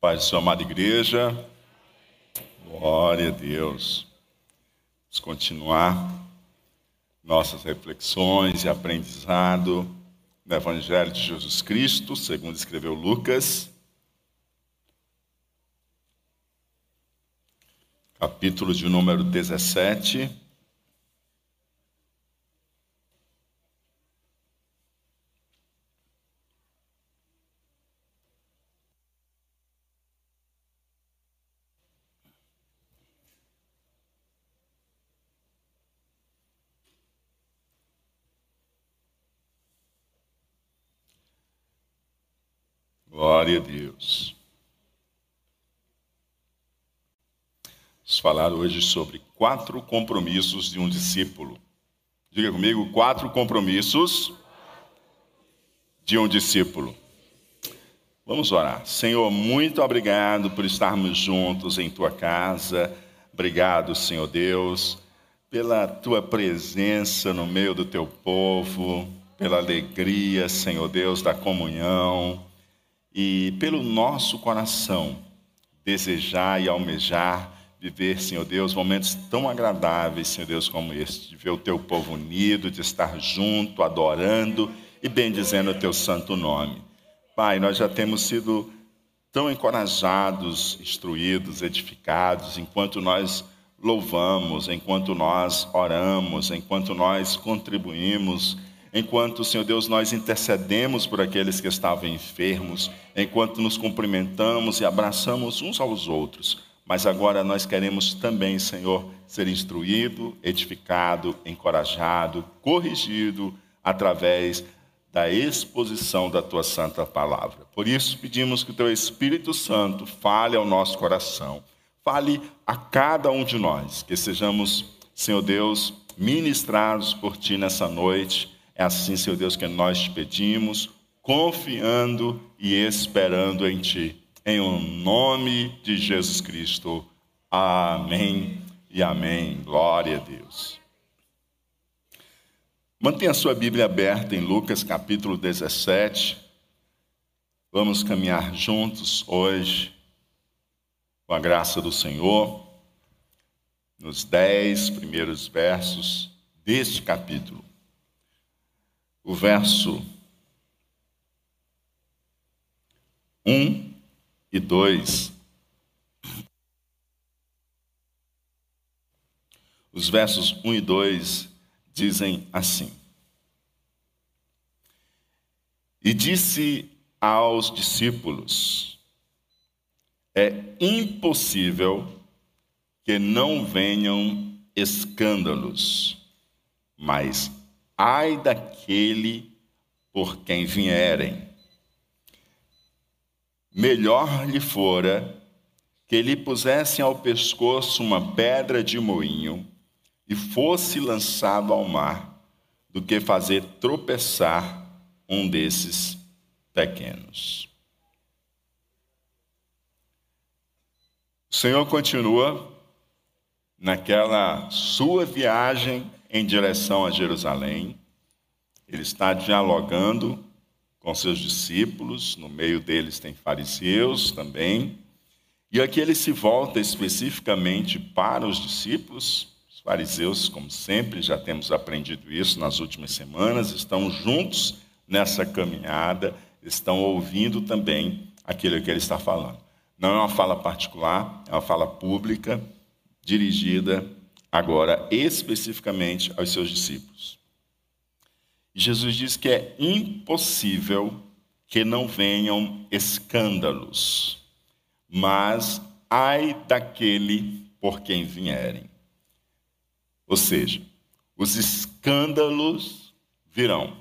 Pai sua amada igreja, glória a Deus. Vamos continuar nossas reflexões e aprendizado no Evangelho de Jesus Cristo, segundo escreveu Lucas, capítulo de número 17. Glória a Deus. Vamos falar hoje sobre quatro compromissos de um discípulo. Diga comigo, quatro compromissos de um discípulo. Vamos orar. Senhor, muito obrigado por estarmos juntos em tua casa. Obrigado, Senhor Deus, pela tua presença no meio do teu povo, pela alegria, Senhor Deus, da comunhão e pelo nosso coração desejar e almejar viver, Senhor Deus, momentos tão agradáveis, Senhor Deus, como este, de ver o teu povo unido, de estar junto, adorando e bendizendo o teu santo nome. Pai, nós já temos sido tão encorajados, instruídos, edificados, enquanto nós louvamos, enquanto nós oramos, enquanto nós contribuímos enquanto, Senhor Deus, nós intercedemos por aqueles que estavam enfermos, enquanto nos cumprimentamos e abraçamos uns aos outros. Mas agora nós queremos também, Senhor, ser instruído, edificado, encorajado, corrigido através da exposição da tua santa palavra. Por isso pedimos que o teu Espírito Santo fale ao nosso coração, fale a cada um de nós, que sejamos, Senhor Deus, ministrados por ti nessa noite é assim, Senhor Deus, que nós te pedimos, confiando e esperando em Ti. Em o nome de Jesus Cristo. Amém e amém. Glória a Deus. Mantenha a sua Bíblia aberta em Lucas capítulo 17. Vamos caminhar juntos hoje, com a graça do Senhor, nos dez primeiros versos deste capítulo o verso 1 e 2. Os versos 1 e 2 dizem assim: E disse aos discípulos: É impossível que não venham escândalos, mas ai daquele por quem vierem. Melhor lhe fora que lhe pusessem ao pescoço uma pedra de moinho e fosse lançado ao mar, do que fazer tropeçar um desses pequenos. O Senhor continua naquela sua viagem em direção a Jerusalém. Ele está dialogando com seus discípulos, no meio deles tem fariseus também. E aqui ele se volta especificamente para os discípulos. Os fariseus, como sempre, já temos aprendido isso nas últimas semanas, estão juntos nessa caminhada, estão ouvindo também aquilo que ele está falando. Não é uma fala particular, é uma fala pública, dirigida agora especificamente aos seus discípulos. Jesus diz que é impossível que não venham escândalos, mas ai daquele por quem vierem. Ou seja, os escândalos virão.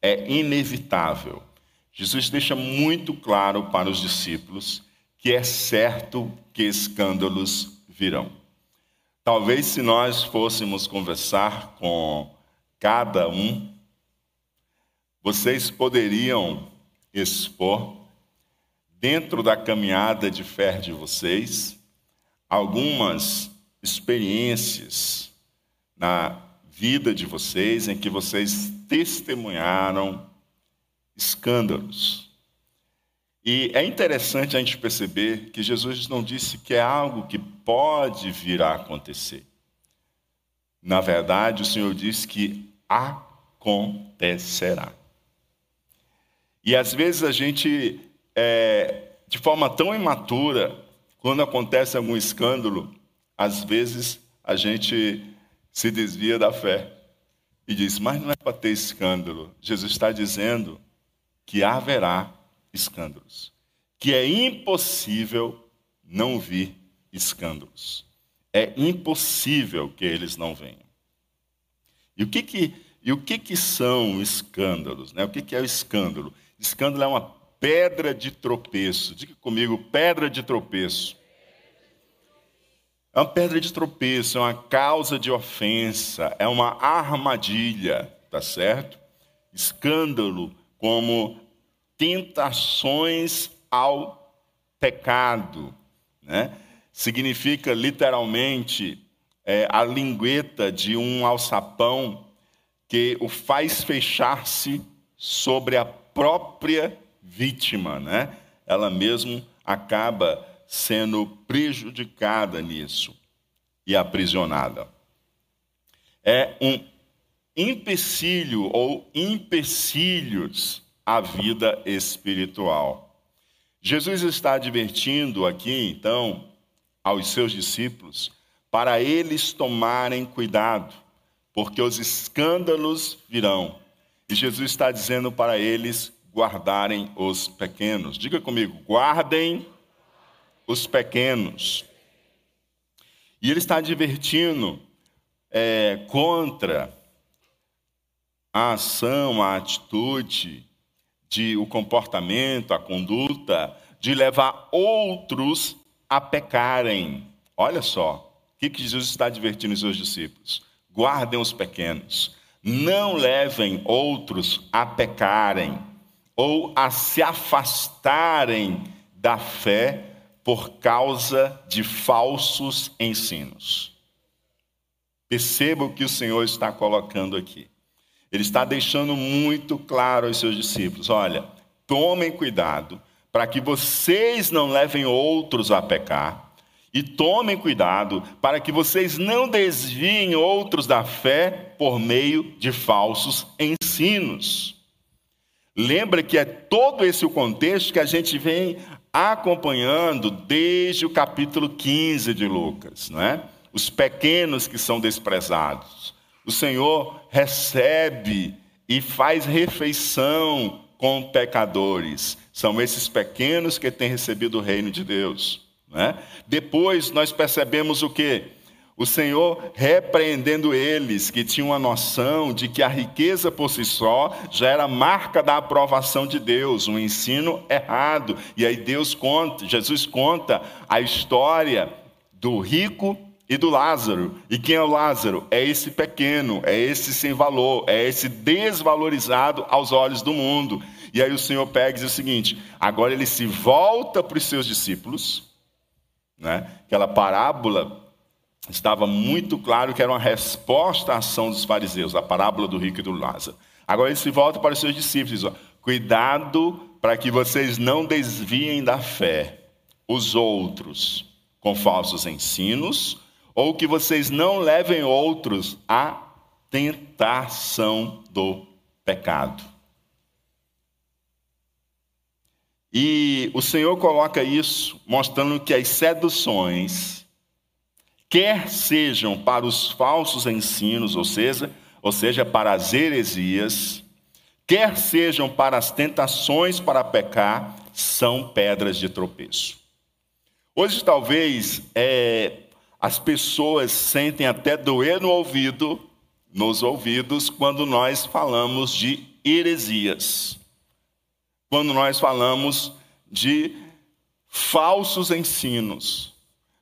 É inevitável. Jesus deixa muito claro para os discípulos que é certo que escândalos virão. Talvez se nós fôssemos conversar com cada um, vocês poderiam expor, dentro da caminhada de fé de vocês, algumas experiências na vida de vocês em que vocês testemunharam escândalos. E é interessante a gente perceber que Jesus não disse que é algo que pode vir a acontecer. Na verdade, o Senhor disse que acontecerá. E às vezes a gente, é, de forma tão imatura, quando acontece algum escândalo, às vezes a gente se desvia da fé e diz: Mas não é para ter escândalo. Jesus está dizendo que haverá escândalos, que é impossível não vir escândalos. É impossível que eles não venham. E o que que, e o que, que são escândalos? Né? O que, que é o escândalo? Escândalo é uma pedra de tropeço. Diga comigo, pedra de tropeço. É uma pedra de tropeço, é uma causa de ofensa, é uma armadilha, tá certo? Escândalo como tentações ao pecado, né? Significa literalmente é, a lingueta de um alçapão que o faz fechar-se sobre a própria vítima, né? Ela mesmo acaba sendo prejudicada nisso e aprisionada. É um empecilho ou empecilhos à vida espiritual. Jesus está advertindo aqui, então, aos seus discípulos, para eles tomarem cuidado, porque os escândalos virão. E Jesus está dizendo para eles guardarem os pequenos. Diga comigo, guardem os pequenos. E ele está advertindo é, contra a ação, a atitude, de, o comportamento, a conduta de levar outros a pecarem. Olha só, o que, Jesus está advertindo os seus discípulos? Guardem os pequenos, não levem outros a pecarem ou a se afastarem da fé por causa de falsos ensinos. Perceba o que o Senhor está colocando aqui. Ele está deixando muito claro aos seus discípulos: olha, tomem cuidado para que vocês não levem outros a pecar, e tomem cuidado para que vocês não desviem outros da fé por meio de falsos ensinos. Lembra que é todo esse o contexto que a gente vem acompanhando desde o capítulo 15 de Lucas, não é? Os pequenos que são desprezados. O Senhor recebe e faz refeição com pecadores. São esses pequenos que têm recebido o reino de Deus. Né? Depois nós percebemos o que? O Senhor repreendendo eles, que tinham a noção de que a riqueza por si só já era marca da aprovação de Deus, um ensino errado. E aí Deus conta, Jesus conta a história do rico e do Lázaro. E quem é o Lázaro? É esse pequeno, é esse sem valor, é esse desvalorizado aos olhos do mundo. E aí o Senhor pega e diz o seguinte: agora ele se volta para os seus discípulos, né? aquela parábola estava muito claro que era uma resposta à ação dos fariseus, a parábola do rico e do Lázaro. Agora ele se volta para os seus discípulos diz: ó, cuidado para que vocês não desviem da fé os outros com falsos ensinos, ou que vocês não levem outros à tentação do pecado. E o Senhor coloca isso mostrando que as seduções quer sejam para os falsos ensinos, ou seja, ou seja, para as heresias, quer sejam para as tentações para pecar, são pedras de tropeço. Hoje, talvez, é, as pessoas sentem até doer no ouvido, nos ouvidos, quando nós falamos de heresias, quando nós falamos de falsos ensinos,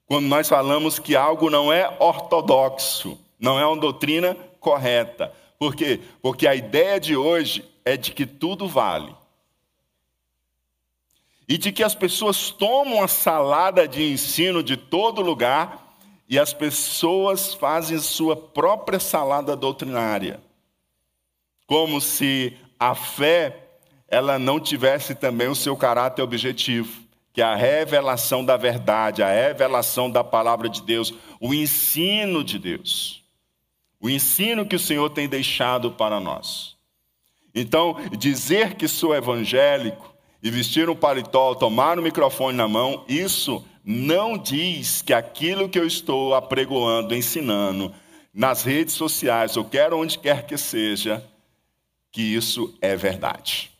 quando nós falamos que algo não é ortodoxo, não é uma doutrina correta. Por quê? Porque a ideia de hoje é de que tudo vale. E de que as pessoas tomam a salada de ensino de todo lugar e as pessoas fazem sua própria salada doutrinária. Como se a fé ela não tivesse também o seu caráter objetivo, que é a revelação da verdade, a revelação da palavra de Deus, o ensino de Deus. O ensino que o Senhor tem deixado para nós. Então, dizer que sou evangélico e vestir um paletó, tomar o um microfone na mão, isso não diz que aquilo que eu estou apregoando, ensinando nas redes sociais, ou quer onde quer que seja, que isso é verdade.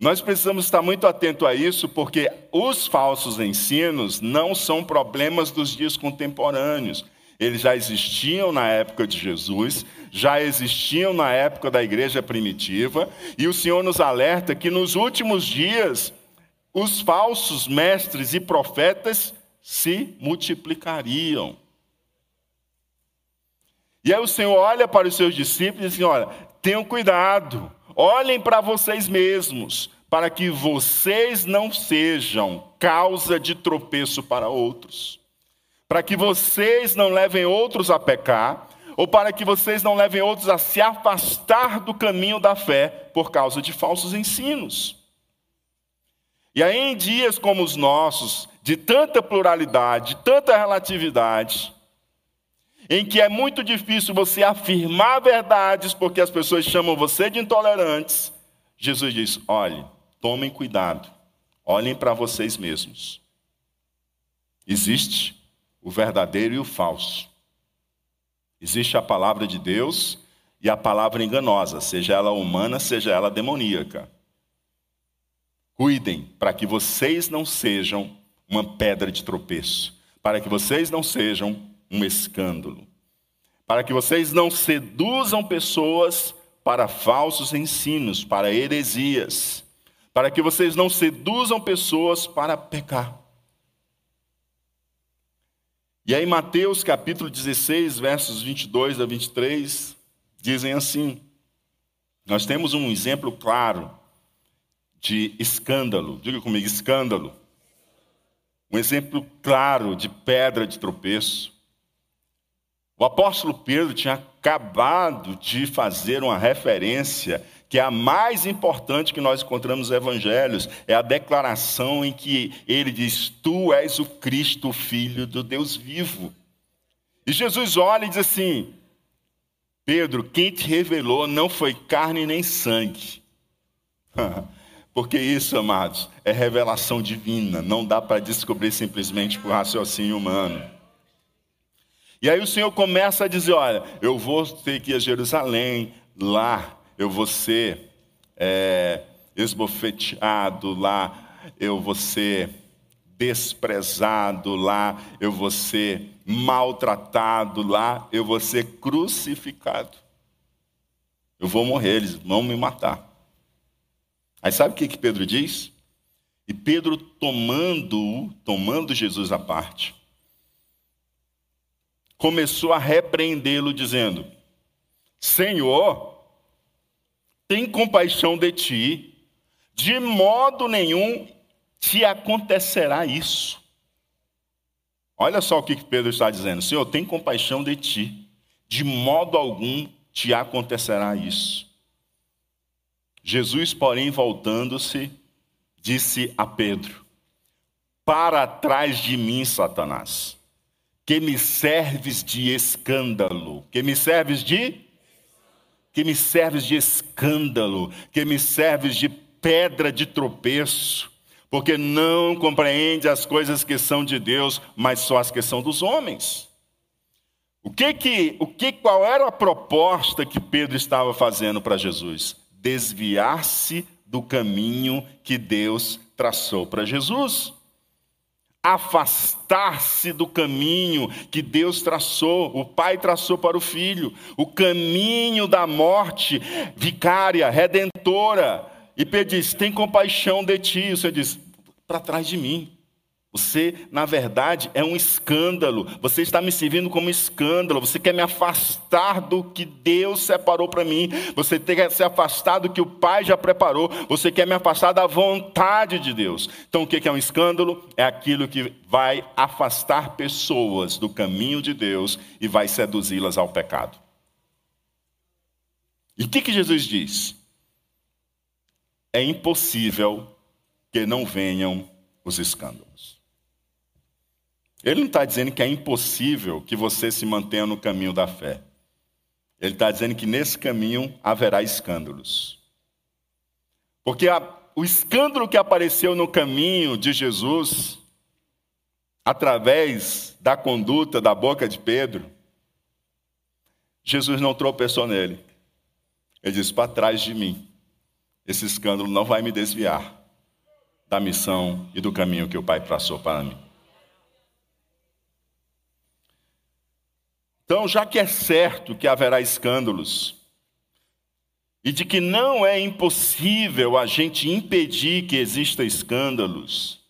Nós precisamos estar muito atento a isso, porque os falsos ensinos não são problemas dos dias contemporâneos. Eles já existiam na época de Jesus, já existiam na época da igreja primitiva, e o Senhor nos alerta que nos últimos dias os falsos mestres e profetas se multiplicariam. E aí o Senhor olha para os seus discípulos e diz assim: olha, tenham cuidado, olhem para vocês mesmos, para que vocês não sejam causa de tropeço para outros para que vocês não levem outros a pecar, ou para que vocês não levem outros a se afastar do caminho da fé por causa de falsos ensinos. E aí, em dias como os nossos, de tanta pluralidade, de tanta relatividade, em que é muito difícil você afirmar verdades porque as pessoas chamam você de intolerantes, Jesus diz: olhe, tomem cuidado, olhem para vocês mesmos. Existe o verdadeiro e o falso. Existe a palavra de Deus e a palavra enganosa, seja ela humana, seja ela demoníaca. Cuidem para que vocês não sejam uma pedra de tropeço, para que vocês não sejam um escândalo, para que vocês não seduzam pessoas para falsos ensinos, para heresias, para que vocês não seduzam pessoas para pecar. E aí, Mateus capítulo 16, versos 22 a 23, dizem assim: Nós temos um exemplo claro de escândalo, diga comigo, escândalo. Um exemplo claro de pedra de tropeço. O apóstolo Pedro tinha acabado de fazer uma referência que é a mais importante que nós encontramos nos evangelhos, é a declaração em que ele diz: Tu és o Cristo, filho do Deus vivo. E Jesus olha e diz assim: Pedro, quem te revelou não foi carne nem sangue. Porque isso, amados, é revelação divina, não dá para descobrir simplesmente por raciocínio humano. E aí o Senhor começa a dizer: Olha, eu vou ter que ir a Jerusalém, lá eu vou ser é, esbofeteado lá, eu vou ser desprezado lá, eu vou ser maltratado lá, eu vou ser crucificado. Eu vou morrer, eles vão me matar. Aí sabe o que, que Pedro diz? E Pedro tomando, tomando Jesus à parte, começou a repreendê-lo, dizendo: Senhor, tem compaixão de ti, de modo nenhum te acontecerá isso. Olha só o que Pedro está dizendo: Senhor, tem compaixão de ti, de modo algum te acontecerá isso. Jesus, porém, voltando-se, disse a Pedro: Para trás de mim, Satanás, que me serves de escândalo, que me serves de? Que me serves de escândalo, que me serves de pedra de tropeço, porque não compreende as coisas que são de Deus, mas só as que são dos homens. O que que, o que qual era a proposta que Pedro estava fazendo para Jesus? Desviar-se do caminho que Deus traçou para Jesus afastar-se do caminho que Deus traçou, o Pai traçou para o Filho, o caminho da morte vicária, redentora. E Pedro diz: tem compaixão de ti. Você diz: para trás de mim. Você, na verdade, é um escândalo. Você está me servindo como escândalo. Você quer me afastar do que Deus separou para mim. Você quer se afastar do que o Pai já preparou. Você quer me afastar da vontade de Deus. Então, o que é um escândalo? É aquilo que vai afastar pessoas do caminho de Deus e vai seduzi-las ao pecado. E o que, que Jesus diz? é impossível que não venham os escândalos. Ele não está dizendo que é impossível que você se mantenha no caminho da fé. Ele está dizendo que nesse caminho haverá escândalos. Porque a, o escândalo que apareceu no caminho de Jesus, através da conduta da boca de Pedro, Jesus não tropeçou nele. Ele disse: para trás de mim, esse escândalo não vai me desviar da missão e do caminho que o Pai traçou para mim. Então, já que é certo que haverá escândalos, e de que não é impossível a gente impedir que exista escândalos,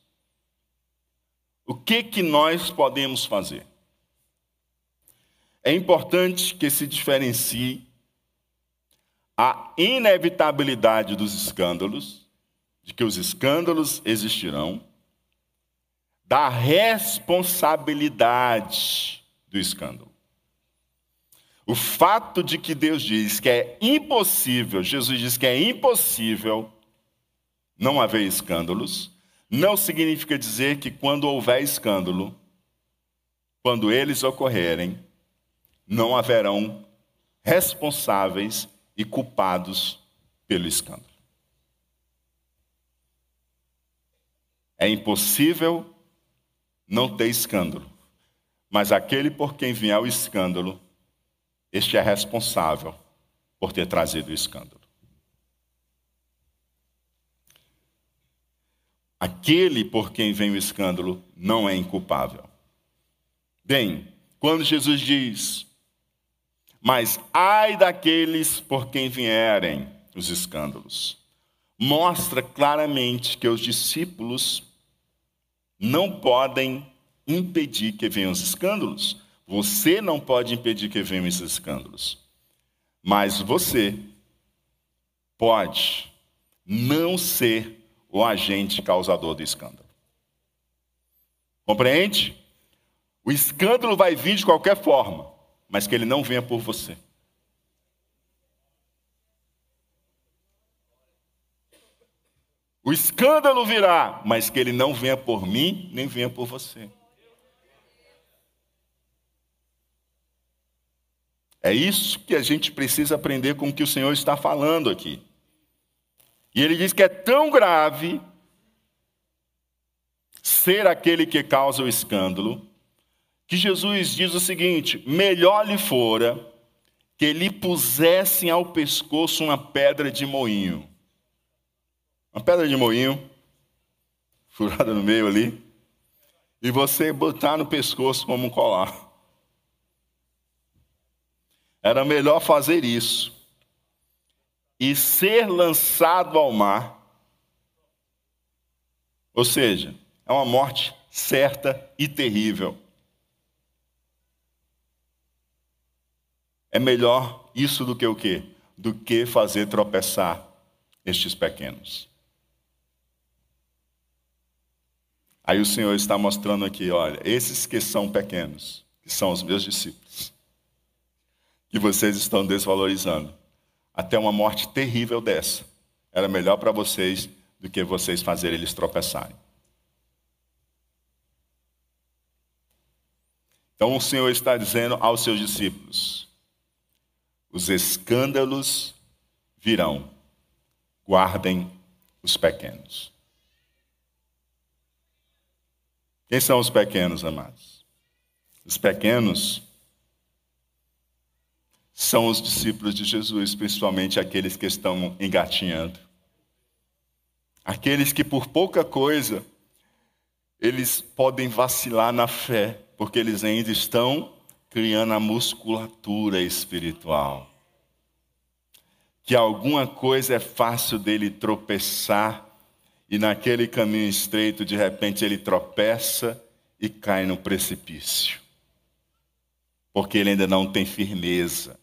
o que que nós podemos fazer? É importante que se diferencie a inevitabilidade dos escândalos, de que os escândalos existirão, da responsabilidade do escândalo. O fato de que Deus diz que é impossível, Jesus diz que é impossível não haver escândalos, não significa dizer que quando houver escândalo, quando eles ocorrerem, não haverão responsáveis e culpados pelo escândalo. É impossível não ter escândalo, mas aquele por quem vier o escândalo, este é responsável por ter trazido o escândalo. Aquele por quem vem o escândalo não é inculpável. Bem, quando Jesus diz: Mas ai daqueles por quem vierem os escândalos, mostra claramente que os discípulos não podem impedir que venham os escândalos, você não pode impedir que venham esses escândalos. Mas você pode não ser o agente causador do escândalo. Compreende? O escândalo vai vir de qualquer forma, mas que ele não venha por você. O escândalo virá, mas que ele não venha por mim, nem venha por você. É isso que a gente precisa aprender com o que o Senhor está falando aqui. E ele diz que é tão grave ser aquele que causa o escândalo, que Jesus diz o seguinte: melhor lhe fora que lhe pusessem ao pescoço uma pedra de moinho. Uma pedra de moinho, furada no meio ali, e você botar no pescoço como um colar. Era melhor fazer isso e ser lançado ao mar. Ou seja, é uma morte certa e terrível. É melhor isso do que o quê? Do que fazer tropeçar estes pequenos. Aí o Senhor está mostrando aqui, olha, esses que são pequenos, que são os meus discípulos, que vocês estão desvalorizando. Até uma morte terrível dessa. Era melhor para vocês do que vocês fazerem eles tropeçarem. Então o Senhor está dizendo aos seus discípulos: os escândalos virão, guardem os pequenos. Quem são os pequenos, amados? Os pequenos são os discípulos de Jesus, principalmente aqueles que estão engatinhando. Aqueles que por pouca coisa eles podem vacilar na fé, porque eles ainda estão criando a musculatura espiritual. Que alguma coisa é fácil dele tropeçar e naquele caminho estreito, de repente, ele tropeça e cai no precipício. Porque ele ainda não tem firmeza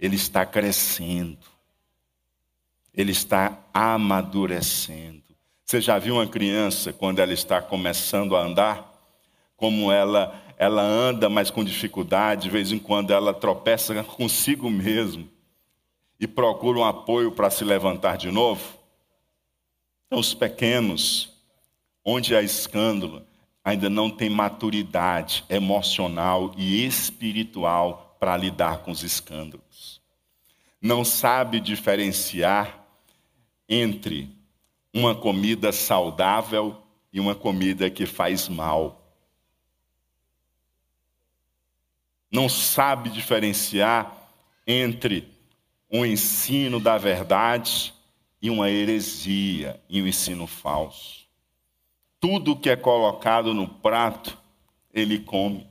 ele está crescendo, ele está amadurecendo. Você já viu uma criança quando ela está começando a andar? Como ela, ela anda, mas com dificuldade, de vez em quando ela tropeça consigo mesmo e procura um apoio para se levantar de novo? Então, os pequenos, onde há escândalo, ainda não tem maturidade emocional e espiritual para lidar com os escândalos. Não sabe diferenciar entre uma comida saudável e uma comida que faz mal. Não sabe diferenciar entre um ensino da verdade e uma heresia e um ensino falso. Tudo que é colocado no prato, ele come.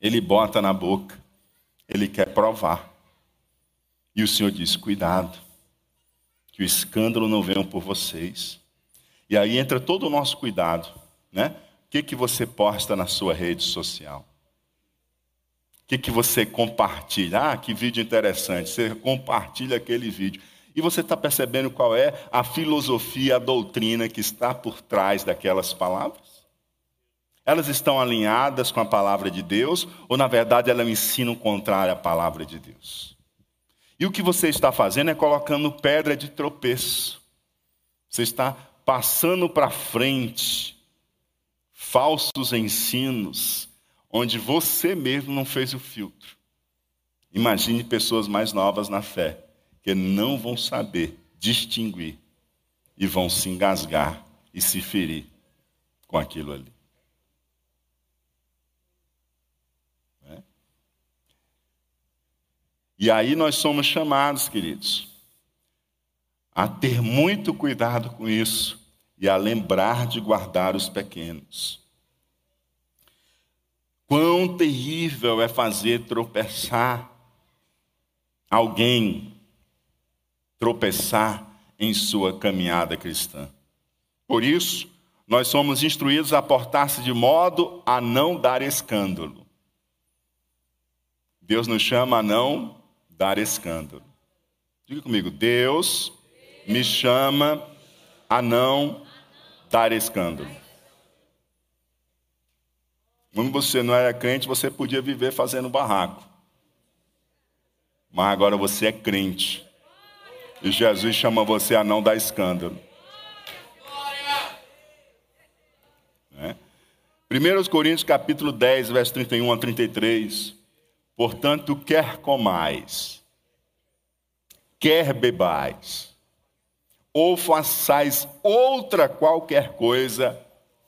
Ele bota na boca. Ele quer provar. E o Senhor diz: cuidado, que o escândalo não venha por vocês. E aí entra todo o nosso cuidado, né? O que, que você posta na sua rede social? O que, que você compartilha? Ah, que vídeo interessante. Você compartilha aquele vídeo. E você está percebendo qual é a filosofia, a doutrina que está por trás daquelas palavras? Elas estão alinhadas com a palavra de Deus ou, na verdade, elas ensinam contrário à palavra de Deus? E o que você está fazendo é colocando pedra de tropeço. Você está passando para frente falsos ensinos, onde você mesmo não fez o filtro. Imagine pessoas mais novas na fé que não vão saber distinguir e vão se engasgar e se ferir com aquilo ali. É? E aí nós somos chamados, queridos, a ter muito cuidado com isso e a lembrar de guardar os pequenos. Quão terrível é fazer tropeçar alguém tropeçar em sua caminhada cristã. Por isso, nós somos instruídos a portar-se de modo a não dar escândalo. Deus nos chama a não dar escândalo. Diga comigo, Deus me chama a não dar escândalo. Quando você não era crente, você podia viver fazendo barraco. Mas agora você é crente. E Jesus chama você a não dar escândalo. É? 1 Coríntios capítulo 10, verso 31 a 33. Portanto, quer comais, quer bebais, ou façais outra qualquer coisa,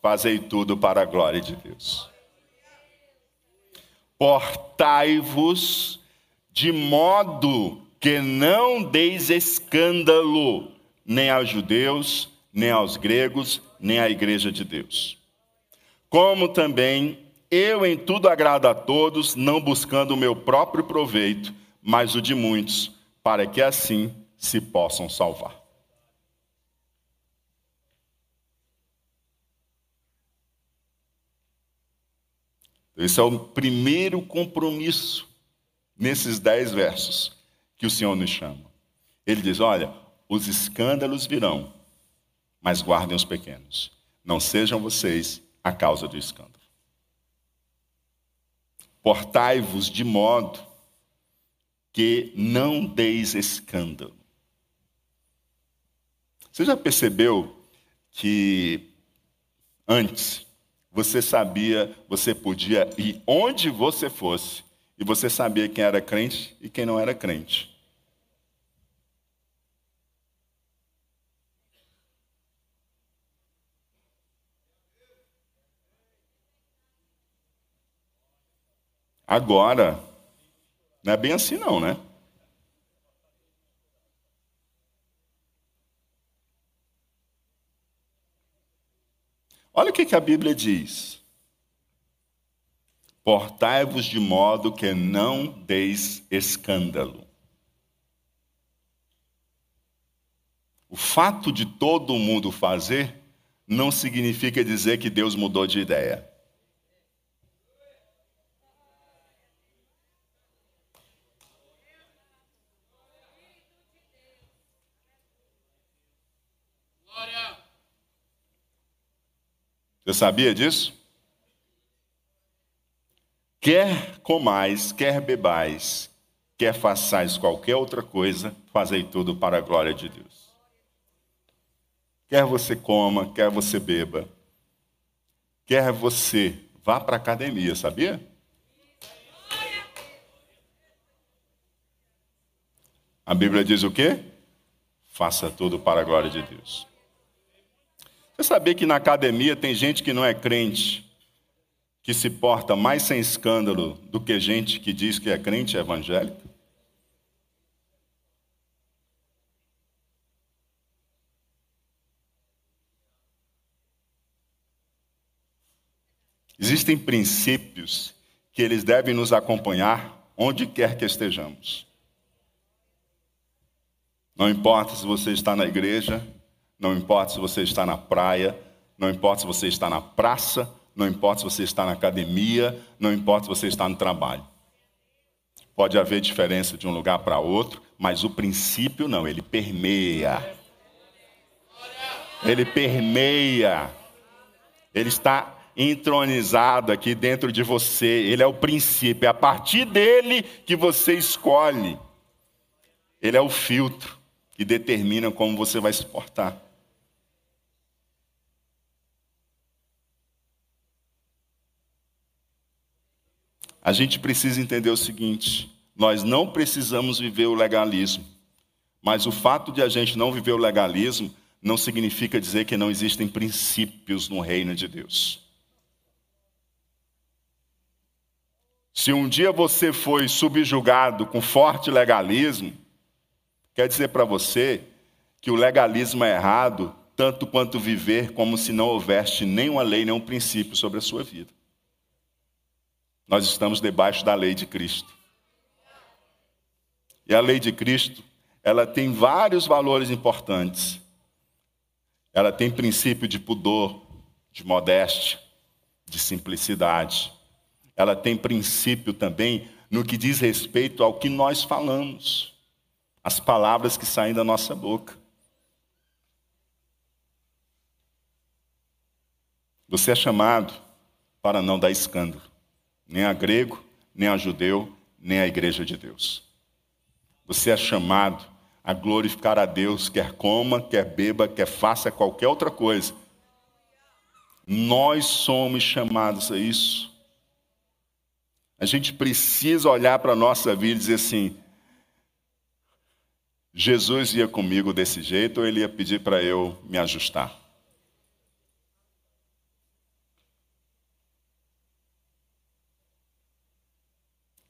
fazei tudo para a glória de Deus. Portai-vos de modo que não deis escândalo nem aos judeus, nem aos gregos, nem à igreja de Deus. Como também eu em tudo agrado a todos, não buscando o meu próprio proveito, mas o de muitos, para que assim se possam salvar. Esse é o primeiro compromisso nesses dez versos que o Senhor nos chama. Ele diz: Olha, os escândalos virão, mas guardem os pequenos. Não sejam vocês a causa do escândalo. Portai-vos de modo que não deis escândalo. Você já percebeu que antes você sabia, você podia ir onde você fosse e você sabia quem era crente e quem não era crente. Agora, não é bem assim não, né? Olha o que, a Bíblia diz. Portai-vos de modo que não deis escândalo. O fato de todo mundo fazer não significa dizer que Deus mudou de ideia. Você sabia disso? Quer comais, quer bebais, quer façais qualquer outra coisa, fazei tudo para a glória de Deus. Quer você coma, quer você beba, quer você vá para a academia, sabia? A Bíblia diz o quê? Faça tudo para a glória de Deus. Você sabia que na academia tem gente que não é crente, que se porta mais sem escândalo do que gente que diz que é crente evangélico? Existem princípios que eles devem nos acompanhar onde quer que estejamos. Não importa se você está na igreja, não importa se você está na praia, não importa se você está na praça, não importa se você está na academia, não importa se você está no trabalho. Pode haver diferença de um lugar para outro, mas o princípio não, ele permeia. Ele permeia. Ele está entronizado aqui dentro de você. Ele é o princípio, é a partir dele que você escolhe. Ele é o filtro que determina como você vai se portar. A gente precisa entender o seguinte: nós não precisamos viver o legalismo, mas o fato de a gente não viver o legalismo não significa dizer que não existem princípios no reino de Deus. Se um dia você foi subjugado com forte legalismo, quer dizer para você que o legalismo é errado, tanto quanto viver como se não houvesse nenhuma lei, nenhum princípio sobre a sua vida. Nós estamos debaixo da lei de Cristo. E a lei de Cristo, ela tem vários valores importantes. Ela tem princípio de pudor, de modéstia, de simplicidade ela tem princípio também no que diz respeito ao que nós falamos, as palavras que saem da nossa boca. Você é chamado para não dar escândalo, nem a grego, nem a judeu, nem a igreja de Deus. Você é chamado a glorificar a Deus, quer coma, quer beba, quer faça qualquer outra coisa. Nós somos chamados a isso. A gente precisa olhar para a nossa vida e dizer assim: Jesus ia comigo desse jeito ou ele ia pedir para eu me ajustar?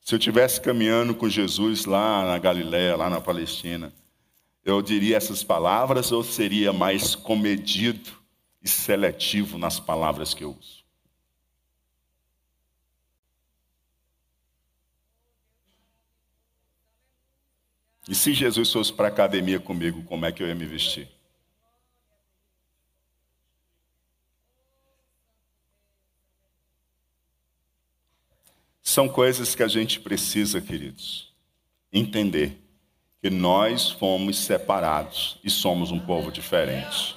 Se eu estivesse caminhando com Jesus lá na Galiléia, lá na Palestina, eu diria essas palavras ou seria mais comedido e seletivo nas palavras que eu uso? E se Jesus fosse para a academia comigo, como é que eu ia me vestir? São coisas que a gente precisa, queridos, entender que nós fomos separados e somos um povo diferente.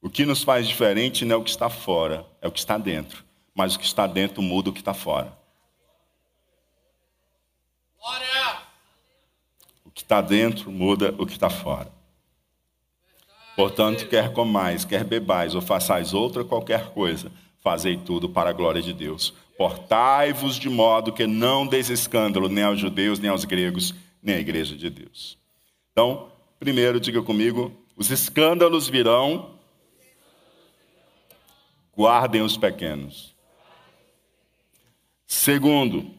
O que nos faz diferente não é o que está fora, é o que está dentro. Mas o que está dentro muda o que está fora. O que está dentro muda o que está fora. Portanto, quer comais, quer bebais, ou façais outra qualquer coisa, fazei tudo para a glória de Deus. Portai-vos de modo que não deis escândalo nem aos judeus, nem aos gregos, nem à igreja de Deus. Então, primeiro, diga comigo: os escândalos virão, guardem os pequenos. Segundo,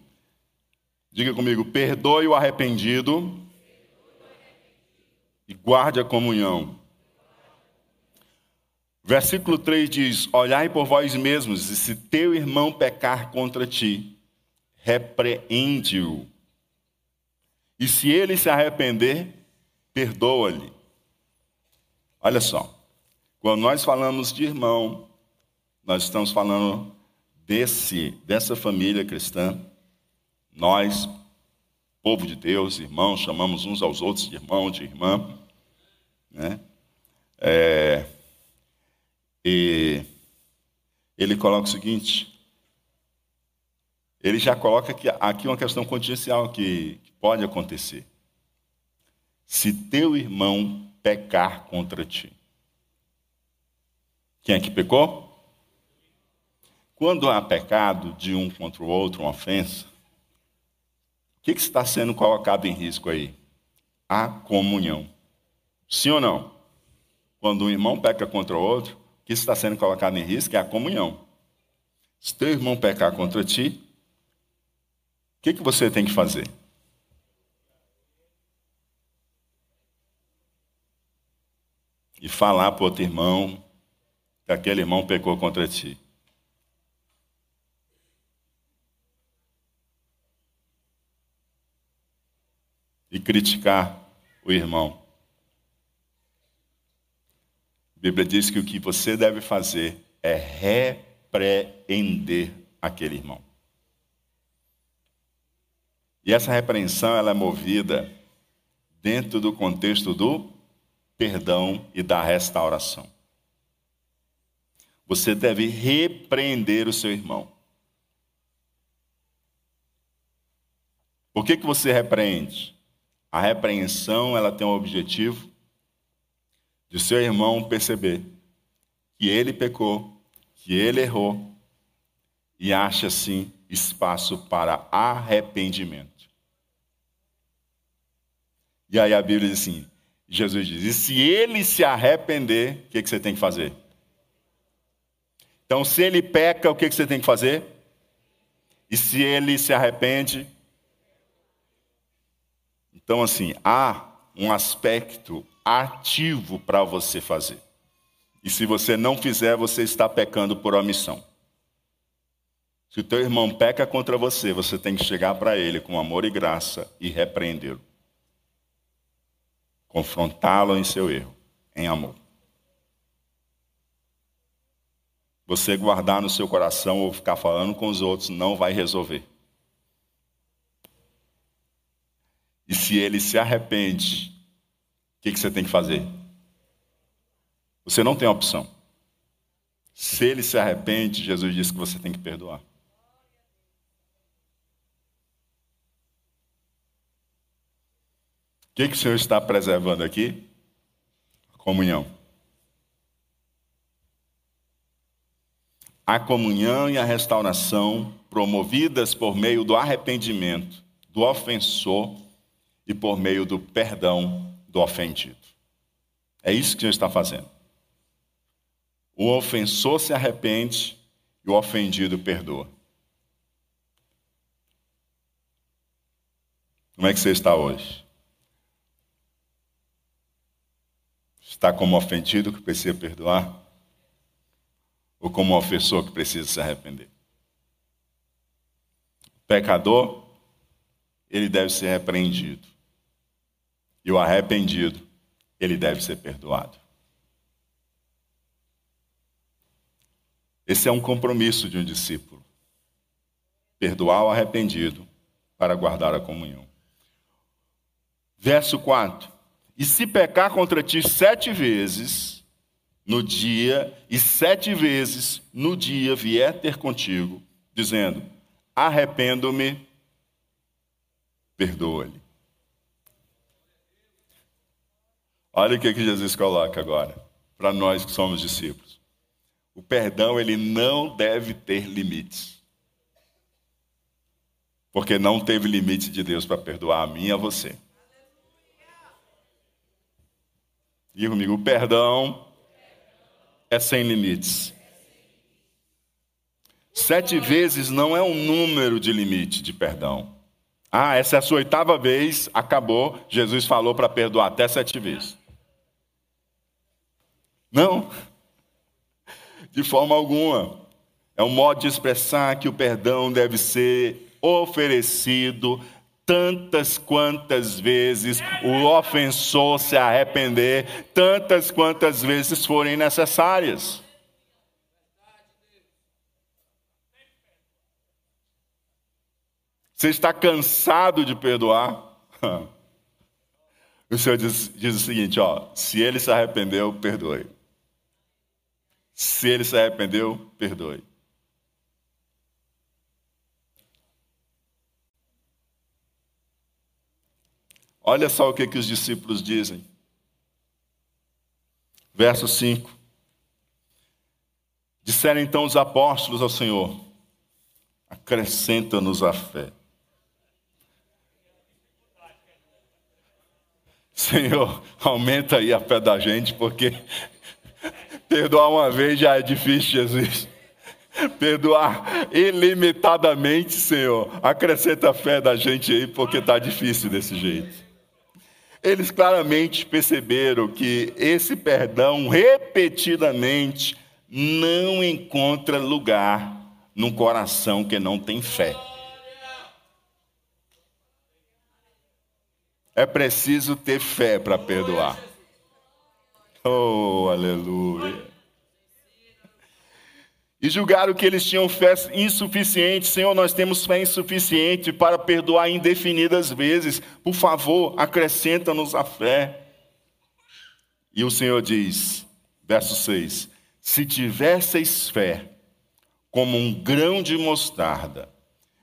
diga comigo, perdoe o arrependido e guarde a comunhão. Versículo 3 diz: Olhai por vós mesmos, e se teu irmão pecar contra ti, repreende-o. E se ele se arrepender, perdoa-lhe. Olha só, quando nós falamos de irmão, nós estamos falando desse, dessa família cristã. Nós, povo de Deus, irmãos, chamamos uns aos outros de irmão, de irmã. Né? É, e ele coloca o seguinte: ele já coloca aqui, aqui uma questão contingencial que, que pode acontecer. se teu irmão pecar contra ti. Quem é que pecou? Quando há pecado de um contra o outro, uma ofensa, o que, que está sendo colocado em risco aí? A comunhão. Sim ou não? Quando um irmão peca contra o outro, que está sendo colocado em risco é a comunhão. Se teu irmão pecar contra ti, o que, que você tem que fazer? E falar para outro irmão que aquele irmão pecou contra ti. E criticar o irmão. A Bíblia diz que o que você deve fazer é repreender aquele irmão. E essa repreensão ela é movida dentro do contexto do perdão e da restauração. Você deve repreender o seu irmão. Por que, que você repreende? A repreensão ela tem o objetivo de seu irmão perceber que ele pecou, que ele errou e acha assim espaço para arrependimento. E aí a Bíblia diz assim: Jesus diz, e se ele se arrepender, o que, que você tem que fazer? Então, se ele peca, o que você tem que fazer? E se ele se arrepende? Então, assim, há um aspecto ativo para você fazer. E se você não fizer, você está pecando por omissão. Se o teu irmão peca contra você, você tem que chegar para ele com amor e graça e repreendê-lo. Confrontá-lo em seu erro, em amor. Você guardar no seu coração ou ficar falando com os outros não vai resolver. E se ele se arrepende, que, que você tem que fazer? Você não tem opção. Se ele se arrepende, Jesus disse que você tem que perdoar. O que, que o Senhor está preservando aqui? A comunhão. a comunhão e a restauração promovidas por meio do arrependimento do ofensor e por meio do perdão do ofendido. É isso que gente está fazendo. O ofensor se arrepende e o ofendido perdoa. Como é que você está hoje? Está como ofendido que precisa perdoar? ou como ofensor que precisa se arrepender. O pecador, ele deve ser repreendido. E o arrependido, ele deve ser perdoado. Esse é um compromisso de um discípulo. Perdoar o arrependido para guardar a comunhão. Verso 4: E se pecar contra ti sete vezes, no dia, e sete vezes no dia vier ter contigo, dizendo: Arrependo-me, perdoa-lhe. Olha o que, que Jesus coloca agora, para nós que somos discípulos. O perdão, ele não deve ter limites. Porque não teve limite de Deus para perdoar a mim e a você. Diga comigo, o perdão é sem limites. Sete vezes não é um número de limite de perdão. Ah, essa é a sua oitava vez, acabou. Jesus falou para perdoar até sete vezes. Não, de forma alguma. É um modo de expressar que o perdão deve ser oferecido tantas quantas vezes o ofensor se arrepender, tantas quantas vezes forem necessárias. Você está cansado de perdoar? O Senhor diz, diz, o seguinte: ó, se ele se arrependeu, perdoe. Se ele se arrependeu, perdoe. Olha só o que, que os discípulos dizem. Verso 5. Disseram então os apóstolos ao Senhor: acrescenta-nos a fé. Senhor, aumenta aí a fé da gente, porque perdoar uma vez já é difícil, Jesus. Perdoar ilimitadamente, Senhor. Acrescenta a fé da gente aí, porque está difícil desse jeito. Eles claramente perceberam que esse perdão, repetidamente, não encontra lugar num coração que não tem fé. É preciso ter fé para perdoar. Oh, aleluia. E julgaram que eles tinham fé insuficiente. Senhor, nós temos fé insuficiente para perdoar indefinidas vezes. Por favor, acrescenta-nos a fé. E o Senhor diz, verso 6: Se tivesseis fé, como um grão de mostarda,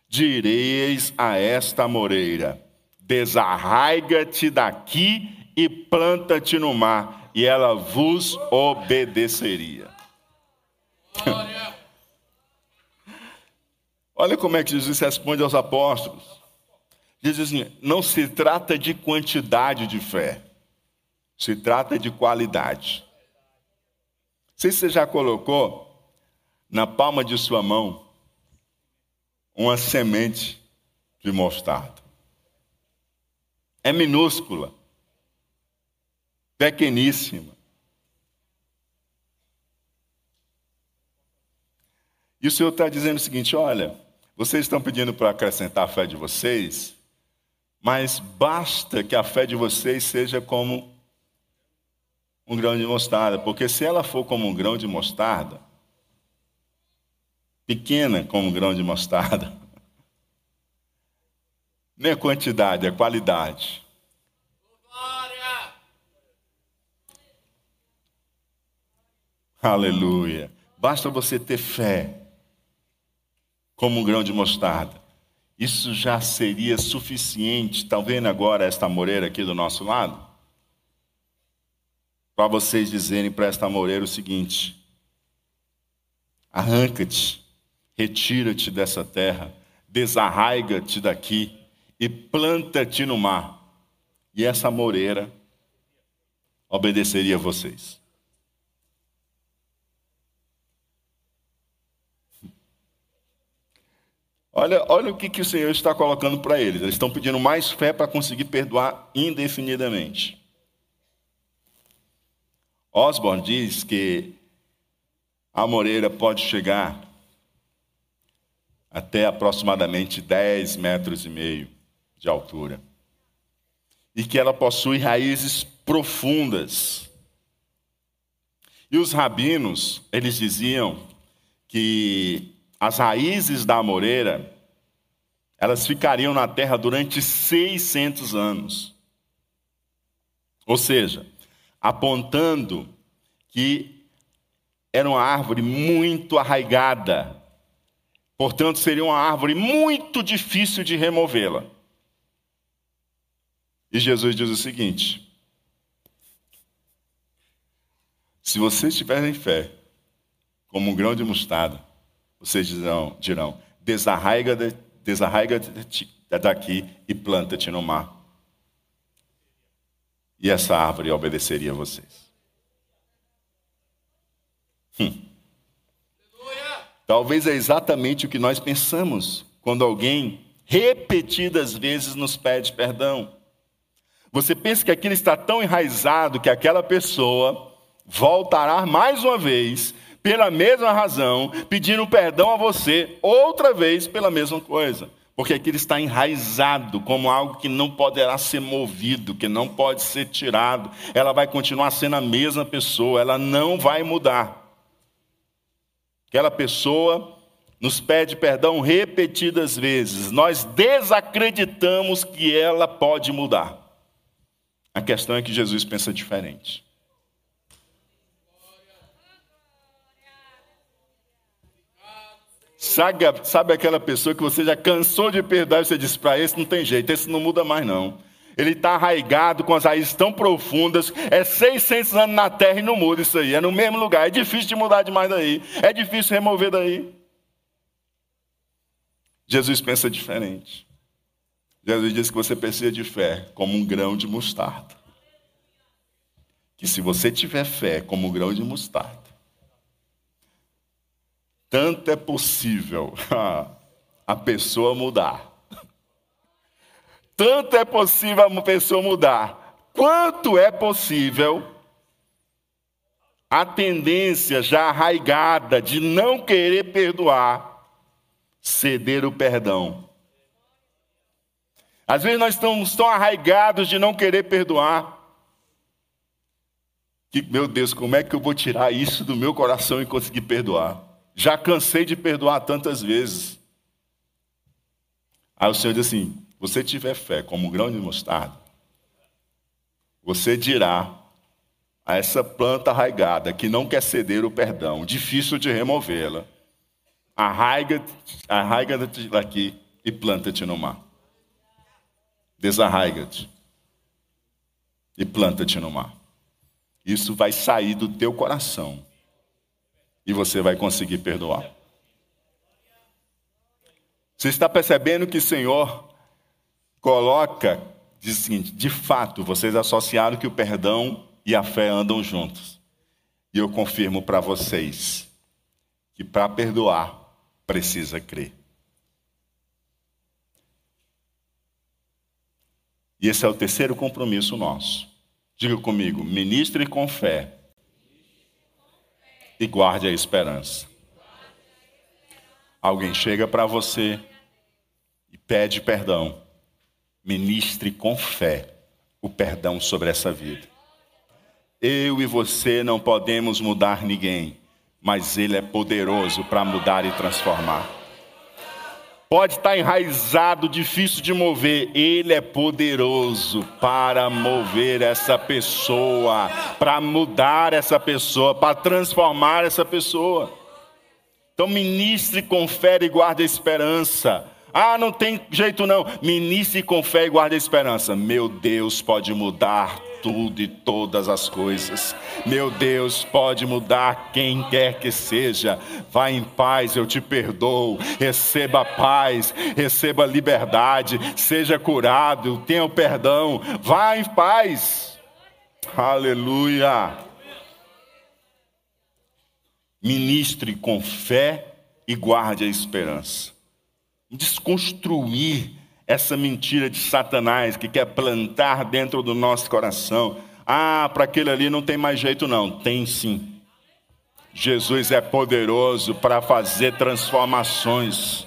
direis a esta moreira: desarraiga-te daqui e planta-te no mar, e ela vos obedeceria. Olha como é que Jesus responde aos apóstolos. Diz assim: não se trata de quantidade de fé, se trata de qualidade. Se você já colocou na palma de sua mão uma semente de mostarda. É minúscula, pequeníssima. E o Senhor está dizendo o seguinte: olha, vocês estão pedindo para acrescentar a fé de vocês, mas basta que a fé de vocês seja como um grão de mostarda, porque se ela for como um grão de mostarda, pequena como um grão de mostarda, nem a quantidade, a qualidade. Glória. Aleluia. Basta você ter fé como um grão de mostarda. Isso já seria suficiente. Está vendo agora esta moreira aqui do nosso lado? Para vocês dizerem para esta moreira o seguinte: arranca-te retira-te dessa terra, desarraiga-te daqui e planta-te no mar. E essa moreira obedeceria a vocês. Olha, olha o que, que o Senhor está colocando para eles. Eles estão pedindo mais fé para conseguir perdoar indefinidamente. Osborne diz que a moreira pode chegar até aproximadamente 10 metros e meio de altura. E que ela possui raízes profundas. E os rabinos, eles diziam que as raízes da amoreira, elas ficariam na terra durante 600 anos. Ou seja, apontando que era uma árvore muito arraigada, Portanto, seria uma árvore muito difícil de removê-la. E Jesus diz o seguinte: se vocês tiverem fé, como um grão de mostarda, vocês dirão, dirão desarraiga, de, desarraiga daqui e planta-te no mar. E essa árvore obedeceria a vocês. Hum. Talvez é exatamente o que nós pensamos quando alguém repetidas vezes nos pede perdão. Você pensa que aquilo está tão enraizado que aquela pessoa voltará mais uma vez, pela mesma razão, pedindo perdão a você outra vez pela mesma coisa. Porque aquilo está enraizado como algo que não poderá ser movido, que não pode ser tirado. Ela vai continuar sendo a mesma pessoa, ela não vai mudar. Aquela pessoa nos pede perdão repetidas vezes. Nós desacreditamos que ela pode mudar. A questão é que Jesus pensa diferente. Sabe, sabe aquela pessoa que você já cansou de perdoar e você diz para esse não tem jeito, esse não muda mais não. Ele está arraigado com as raízes tão profundas. É 600 anos na terra e não muda isso aí. É no mesmo lugar. É difícil de mudar demais daí. É difícil remover daí. Jesus pensa diferente. Jesus diz que você precisa de fé como um grão de mostarda. Que se você tiver fé como um grão de mostarda, tanto é possível a pessoa mudar. Tanto é possível a pessoa mudar, quanto é possível a tendência já arraigada de não querer perdoar, ceder o perdão. Às vezes nós estamos tão arraigados de não querer perdoar, que, meu Deus, como é que eu vou tirar isso do meu coração e conseguir perdoar? Já cansei de perdoar tantas vezes. Aí o Senhor diz assim: você tiver fé como um grão de mostarda, você dirá a essa planta arraigada que não quer ceder o perdão, difícil de removê-la, arraiga-te arraiga daqui e planta-te no mar. Desarraiga-te e planta-te no mar. Isso vai sair do teu coração e você vai conseguir perdoar. Você está percebendo que o Senhor coloca, diz o seguinte: de fato, vocês associaram que o perdão e a fé andam juntos. E eu confirmo para vocês que para perdoar precisa crer. E esse é o terceiro compromisso nosso. Diga comigo: ministre com fé e guarde a esperança. Alguém chega para você e pede perdão. Ministre com fé o perdão sobre essa vida. Eu e você não podemos mudar ninguém, mas Ele é poderoso para mudar e transformar. Pode estar enraizado, difícil de mover. Ele é poderoso para mover essa pessoa, para mudar essa pessoa, para transformar essa pessoa. Então, ministre com fé e guarde a esperança. Ah, não tem jeito não. Ministre com fé e guarde a esperança. Meu Deus pode mudar tudo e todas as coisas. Meu Deus pode mudar quem quer que seja. Vá em paz, eu te perdoo. Receba paz, receba liberdade, seja curado, tenha o perdão. Vá em paz. Aleluia. Ministre com fé e guarde a esperança. Desconstruir essa mentira de Satanás que quer plantar dentro do nosso coração. Ah, para aquele ali não tem mais jeito, não. Tem sim. Jesus é poderoso para fazer transformações.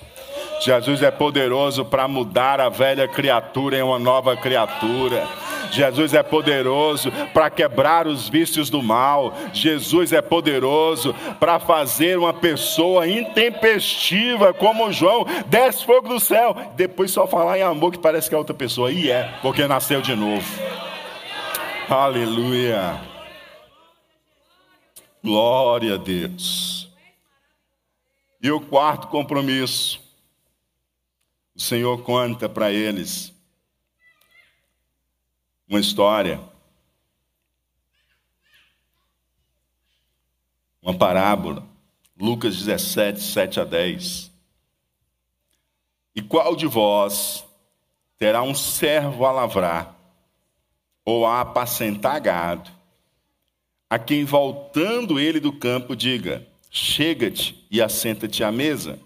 Jesus é poderoso para mudar a velha criatura em uma nova criatura. Jesus é poderoso para quebrar os vícios do mal. Jesus é poderoso para fazer uma pessoa intempestiva como João, desce fogo do céu. Depois só falar em amor que parece que é outra pessoa. E é, porque nasceu de novo. Aleluia. Glória a Deus. E o quarto compromisso. O Senhor conta para eles uma história, uma parábola, Lucas 17, 7 a 10. E qual de vós terá um servo a lavrar ou a apacentar gado, a quem voltando ele do campo diga: Chega-te e assenta-te à mesa?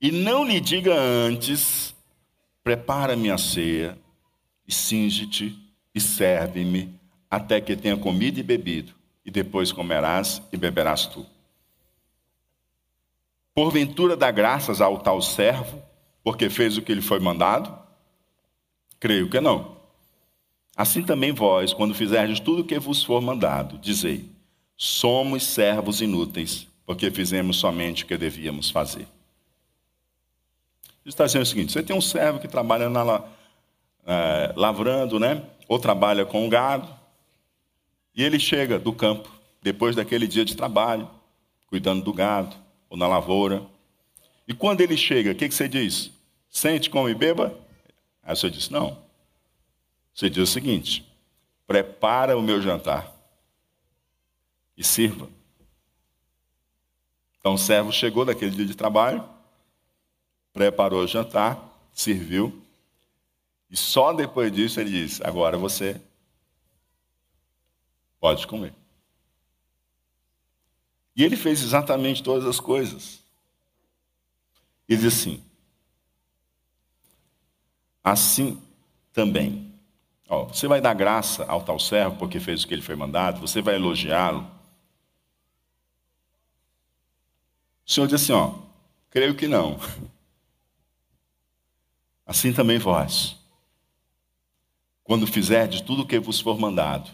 E não lhe diga antes: Prepara-me a ceia e cinge-te e serve-me até que tenha comido e bebido, e depois comerás e beberás tu. Porventura dá graças ao tal servo, porque fez o que lhe foi mandado? Creio que não. Assim também vós, quando fizerdes tudo o que vos for mandado, dizei: somos servos inúteis, porque fizemos somente o que devíamos fazer. Está dizendo o seguinte: você tem um servo que trabalha na, é, lavrando, né? Ou trabalha com o gado. E ele chega do campo, depois daquele dia de trabalho, cuidando do gado, ou na lavoura. E quando ele chega, o que, que você diz? Sente, come e beba? Aí você diz, não. Você diz o seguinte: prepara o meu jantar e sirva. Então o servo chegou daquele dia de trabalho, preparou o jantar, serviu, e só depois disso ele disse: agora você pode comer. E ele fez exatamente todas as coisas. Ele diz assim: assim também. Ó, você vai dar graça ao tal servo porque fez o que ele foi mandado, você vai elogiá-lo. O Senhor diz assim: ó, creio que não. Assim também vós, quando fizerdes tudo o que vos for mandado,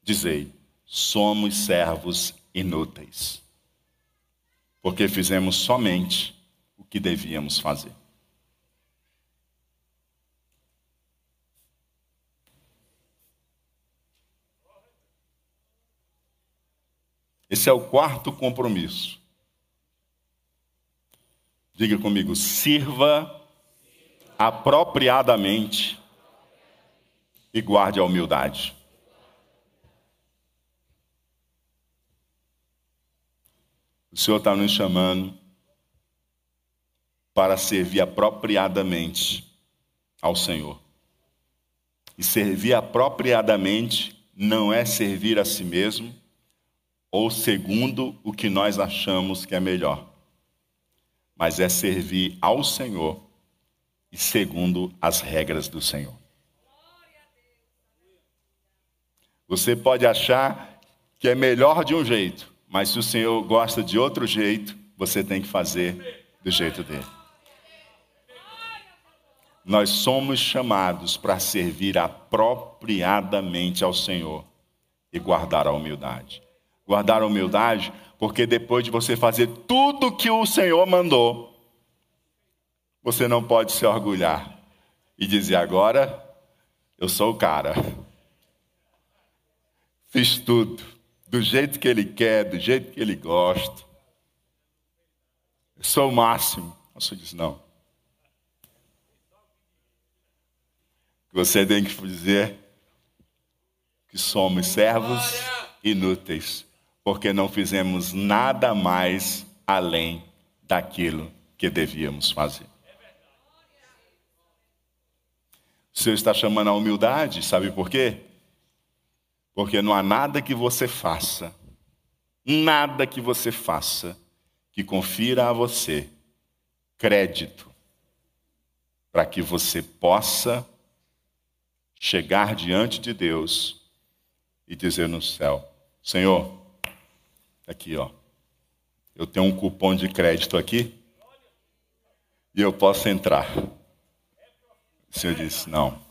dizei: somos servos inúteis, porque fizemos somente o que devíamos fazer. Esse é o quarto compromisso. Diga comigo: sirva apropriadamente e guarde a humildade. O Senhor está nos chamando para servir apropriadamente ao Senhor. E servir apropriadamente não é servir a si mesmo ou segundo o que nós achamos que é melhor, mas é servir ao Senhor e segundo as regras do Senhor. Você pode achar que é melhor de um jeito, mas se o Senhor gosta de outro jeito, você tem que fazer do jeito dele. Nós somos chamados para servir apropriadamente ao Senhor e guardar a humildade. Guardar a humildade, porque depois de você fazer tudo que o Senhor mandou, você não pode se orgulhar e dizer agora eu sou o cara. Fiz tudo do jeito que ele quer, do jeito que ele gosta. Eu sou o máximo. Você diz, não. Você tem que dizer que somos servos inúteis, porque não fizemos nada mais além daquilo que devíamos fazer. O Senhor está chamando a humildade, sabe por quê? Porque não há nada que você faça, nada que você faça, que confira a você crédito para que você possa chegar diante de Deus e dizer no céu: Senhor, aqui ó, eu tenho um cupom de crédito aqui e eu posso entrar. O Senhor disse: Não.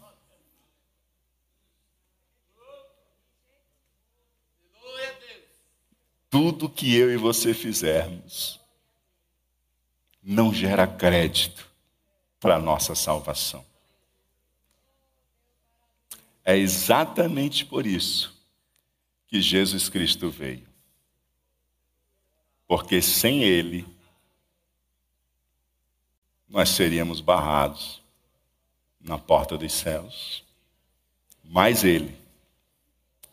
Tudo que eu e você fizermos não gera crédito para a nossa salvação. É exatamente por isso que Jesus Cristo veio. Porque sem Ele, nós seríamos barrados na porta dos céus. Mas Ele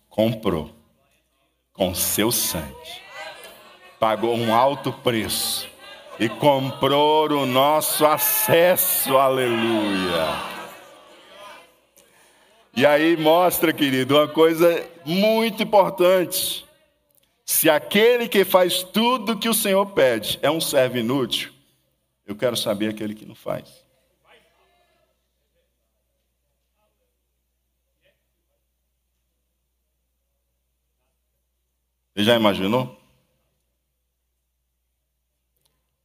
comprou com seu sangue. Pagou um alto preço e comprou o nosso acesso, aleluia. E aí mostra, querido, uma coisa muito importante. Se aquele que faz tudo que o Senhor pede é um servo inútil, eu quero saber aquele que não faz. Você já imaginou?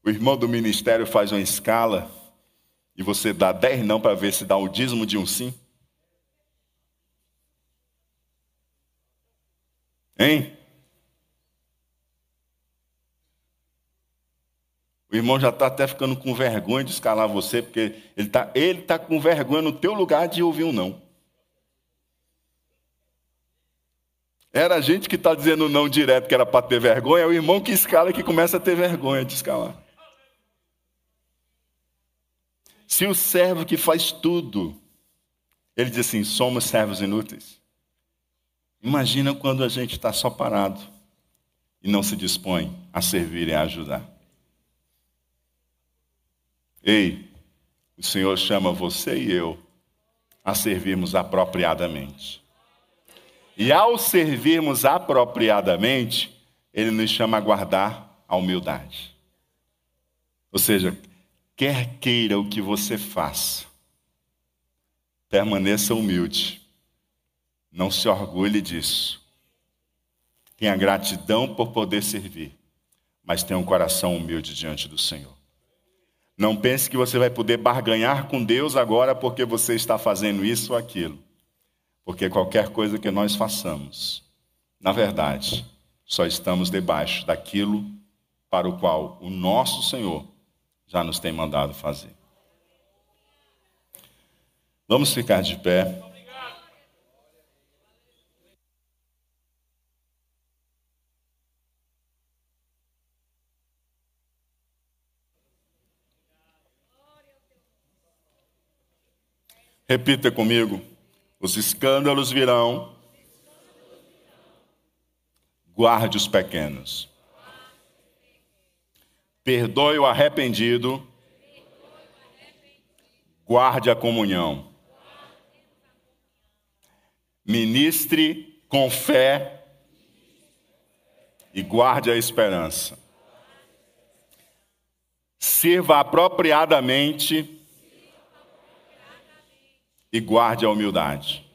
O irmão do ministério faz uma escala e você dá dez não para ver se dá o dízimo de um sim? Hein? O irmão já está até ficando com vergonha de escalar você, porque ele está ele tá com vergonha no teu lugar de ouvir um não. Era a gente que está dizendo não direto, que era para ter vergonha, é o irmão que escala que começa a ter vergonha de escalar. Se o servo que faz tudo Ele diz assim: somos servos inúteis. Imagina quando a gente está só parado e não se dispõe a servir e a ajudar. Ei, o Senhor chama você e eu a servirmos apropriadamente. E ao servirmos apropriadamente, Ele nos chama a guardar a humildade. Ou seja, quer queira o que você faça, permaneça humilde. Não se orgulhe disso. Tenha gratidão por poder servir, mas tenha um coração humilde diante do Senhor. Não pense que você vai poder barganhar com Deus agora porque você está fazendo isso ou aquilo. Porque qualquer coisa que nós façamos, na verdade, só estamos debaixo daquilo para o qual o nosso Senhor já nos tem mandado fazer. Vamos ficar de pé. Repita comigo: os escândalos virão, guarde os pequenos. Perdoe o arrependido, guarde a comunhão. Ministre com fé e guarde a esperança. Sirva apropriadamente e guarde a humildade.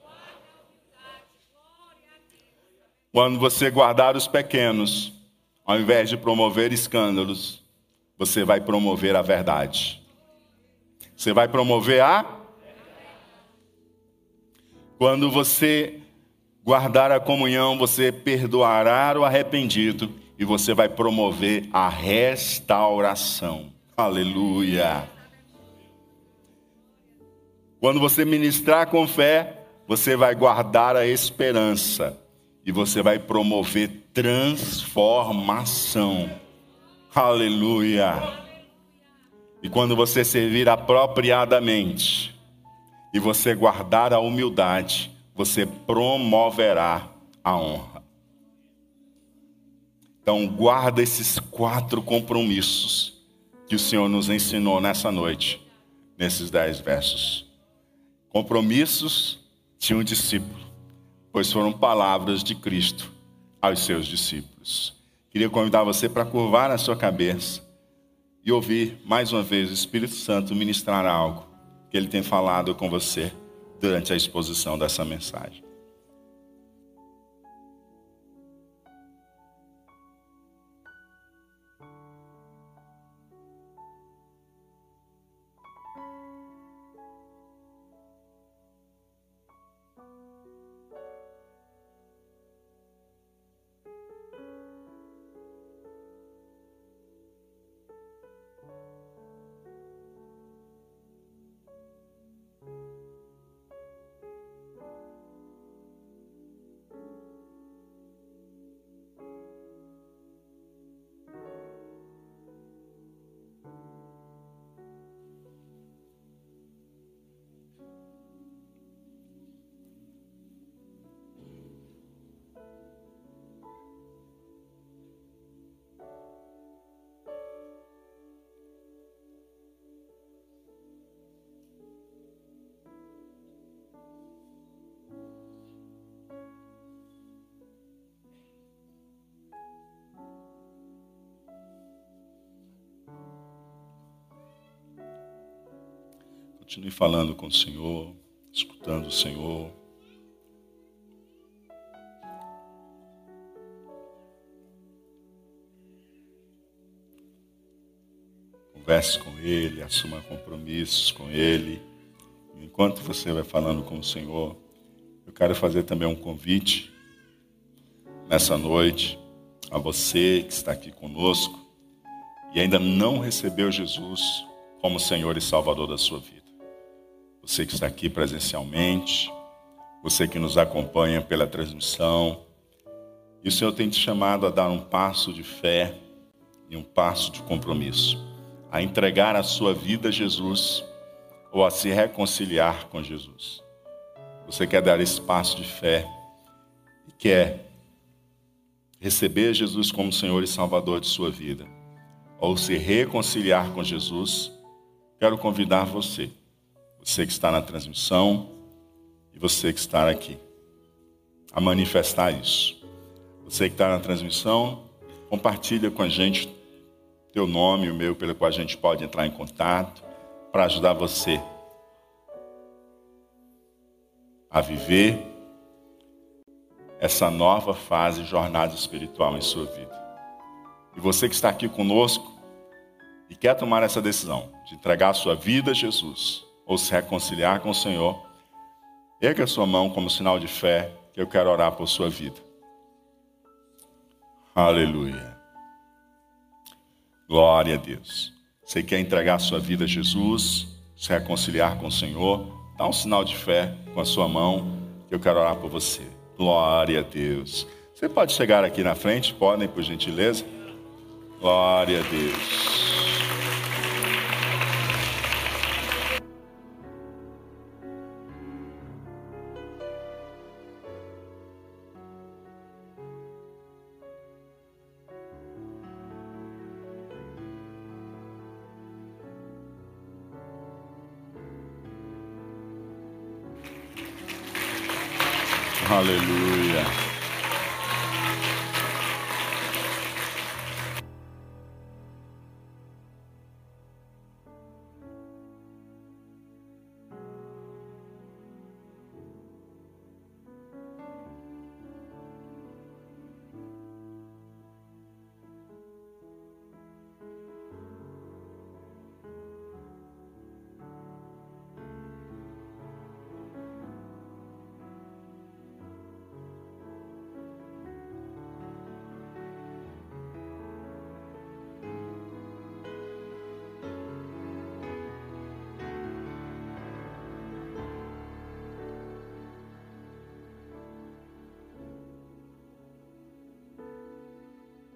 Quando você guardar os pequenos, ao invés de promover escândalos, você vai promover a verdade. Você vai promover a. Quando você guardar a comunhão, você perdoará o arrependido e você vai promover a restauração. Aleluia. Quando você ministrar com fé, você vai guardar a esperança e você vai promover transformação. Aleluia. E quando você servir apropriadamente e você guardar a humildade, você promoverá a honra. Então, guarda esses quatro compromissos que o Senhor nos ensinou nessa noite, nesses dez versos. Compromissos de um discípulo, pois foram palavras de Cristo aos seus discípulos. Queria convidar você para curvar a sua cabeça e ouvir mais uma vez o Espírito Santo ministrar algo que ele tem falado com você durante a exposição dessa mensagem. Continue falando com o Senhor, escutando o Senhor. Converse com Ele, assuma compromissos com Ele. Enquanto você vai falando com o Senhor, eu quero fazer também um convite nessa noite a você que está aqui conosco e ainda não recebeu Jesus como Senhor e Salvador da sua vida você que está aqui presencialmente, você que nos acompanha pela transmissão. E o Senhor tem te chamado a dar um passo de fé e um passo de compromisso, a entregar a sua vida a Jesus ou a se reconciliar com Jesus. você quer dar esse passo de fé e quer receber Jesus como Senhor e Salvador de sua vida, ou se reconciliar com Jesus, quero convidar você, você que está na transmissão e você que está aqui, a manifestar isso. Você que está na transmissão, compartilha com a gente teu nome, o meu, pelo qual a gente pode entrar em contato para ajudar você a viver essa nova fase jornada espiritual em sua vida. E você que está aqui conosco e quer tomar essa decisão de entregar a sua vida a Jesus ou se reconciliar com o Senhor, erga a sua mão como sinal de fé que eu quero orar por sua vida. Aleluia. Glória a Deus. Você quer entregar sua vida a Jesus, se reconciliar com o Senhor, dá um sinal de fé com a sua mão que eu quero orar por você. Glória a Deus. Você pode chegar aqui na frente, podem, por gentileza? Glória a Deus.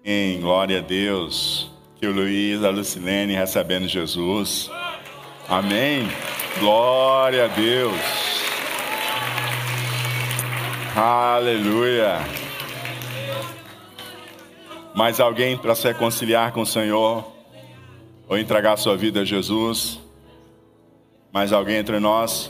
Em glória a Deus. Que o Luiz, a Lucilene recebendo Jesus. Amém. Glória a Deus. Aleluia. Mais alguém para se reconciliar com o Senhor? Ou entregar sua vida a Jesus? Mais alguém entre nós?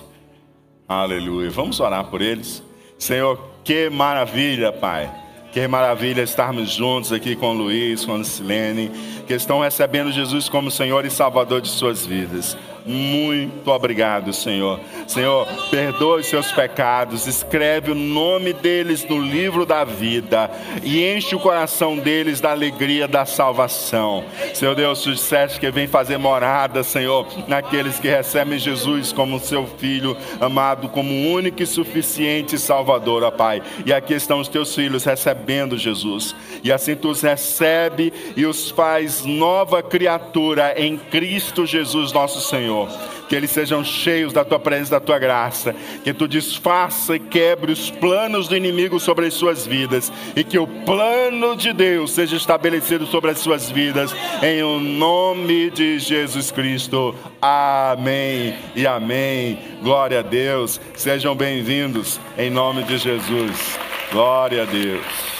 Aleluia. Vamos orar por eles. Senhor, que maravilha, Pai que maravilha estarmos juntos aqui com o Luiz, com a Silene, que estão recebendo Jesus como Senhor e Salvador de suas vidas. Muito obrigado, Senhor. Senhor, perdoe seus pecados, escreve o nome deles no livro da vida e enche o coração deles da alegria da salvação. Senhor Deus, tu disseste que vem fazer morada, Senhor, naqueles que recebem Jesus como seu filho amado, como único e suficiente Salvador, ó Pai. E aqui estão os teus filhos recebendo Jesus. E assim tu os recebe e os faz nova criatura em Cristo Jesus, nosso Senhor. Senhor. Que eles sejam cheios da tua presença, da tua graça. Que tu desfaça e quebre os planos do inimigo sobre as suas vidas. E que o plano de Deus seja estabelecido sobre as suas vidas. Em o nome de Jesus Cristo. Amém e amém. Glória a Deus. Sejam bem-vindos em nome de Jesus. Glória a Deus.